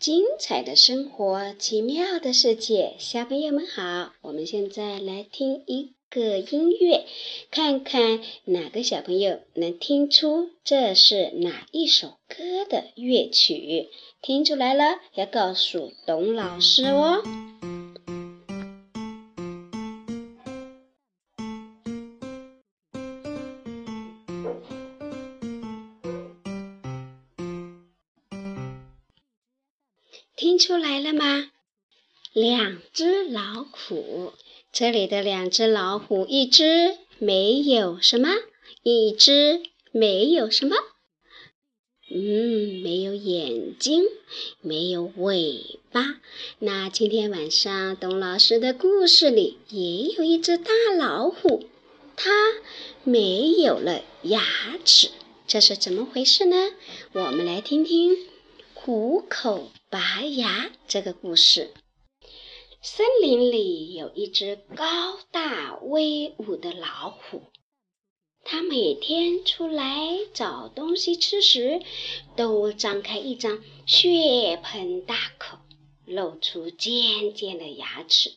精彩的生活，奇妙的世界，小朋友们好！我们现在来听一个音乐，看看哪个小朋友能听出这是哪一首歌的乐曲。听出来了，要告诉董老师哦。听出来了吗？两只老虎，这里的两只老虎，一只没有什么，一只没有什么，嗯，没有眼睛，没有尾巴。那今天晚上董老师的故事里也有一只大老虎，它没有了牙齿，这是怎么回事呢？我们来听听虎口。拔牙这个故事，森林里有一只高大威武的老虎，它每天出来找东西吃时，都张开一张血盆大口，露出尖尖的牙齿。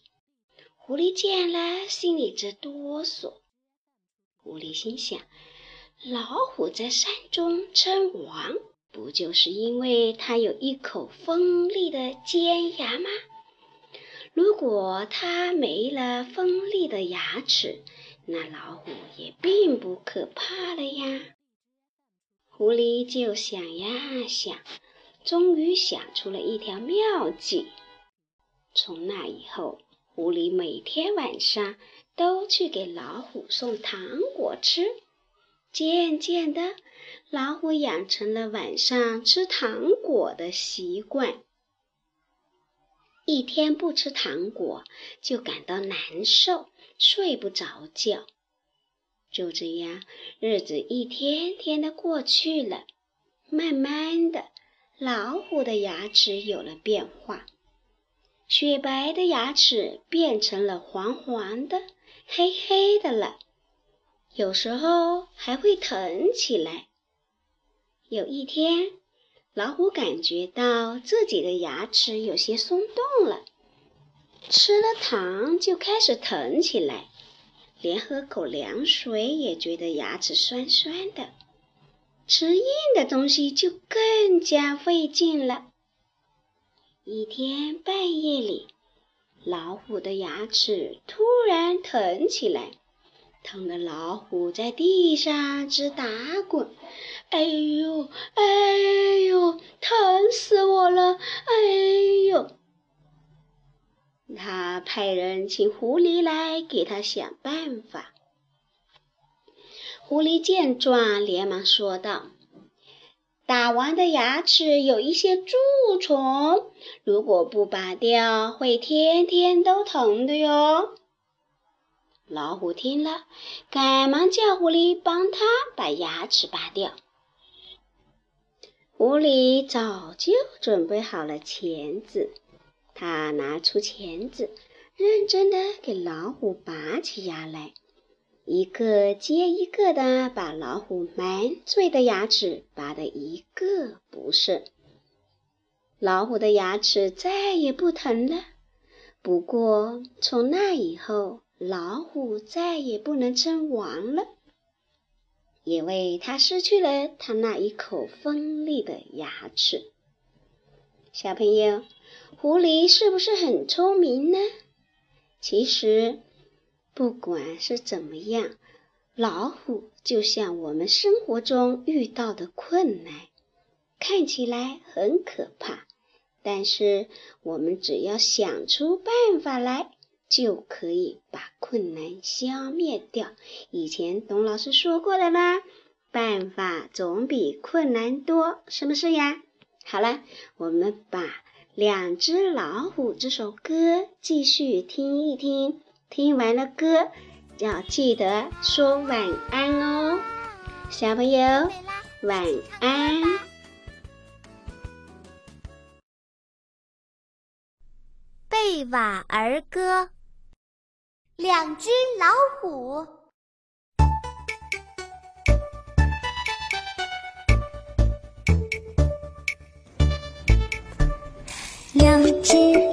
狐狸见了，心里直哆嗦。狐狸心想：老虎在山中称王。不就是因为它有一口锋利的尖牙吗？如果它没了锋利的牙齿，那老虎也并不可怕了呀。狐狸就想呀想，终于想出了一条妙计。从那以后，狐狸每天晚上都去给老虎送糖果吃。渐渐的，老虎养成了晚上吃糖果的习惯。一天不吃糖果，就感到难受，睡不着觉。就这样，日子一天天的过去了。慢慢的，老虎的牙齿有了变化，雪白的牙齿变成了黄黄的、黑黑的了。有时候还会疼起来。有一天，老虎感觉到自己的牙齿有些松动了，吃了糖就开始疼起来，连喝口凉水也觉得牙齿酸酸的，吃硬的东西就更加费劲了。一天半夜里，老虎的牙齿突然疼起来。疼的老虎在地上直打滚，哎呦哎呦，疼死我了！哎呦，他派人请狐狸来给他想办法。狐狸见状，连忙说道：“打完的牙齿有一些蛀虫，如果不拔掉，会天天都疼的哟。”老虎听了，赶忙叫狐狸帮他把牙齿拔掉。狐狸早就准备好了钳子，他拿出钳子，认真的给老虎拔起牙来，一个接一个的把老虎满嘴的牙齿拔得一个不剩。老虎的牙齿再也不疼了。不过从那以后，老虎再也不能称王了，因为它失去了它那一口锋利的牙齿。小朋友，狐狸是不是很聪明呢？其实，不管是怎么样，老虎就像我们生活中遇到的困难，看起来很可怕，但是我们只要想出办法来。就可以把困难消灭掉。以前董老师说过的啦，办法总比困难多，是不是呀？好了，我们把《两只老虎》这首歌继续听一听。听完了歌，要记得说晚安哦，小朋友，晚安。贝瓦儿歌。两只老虎，两只。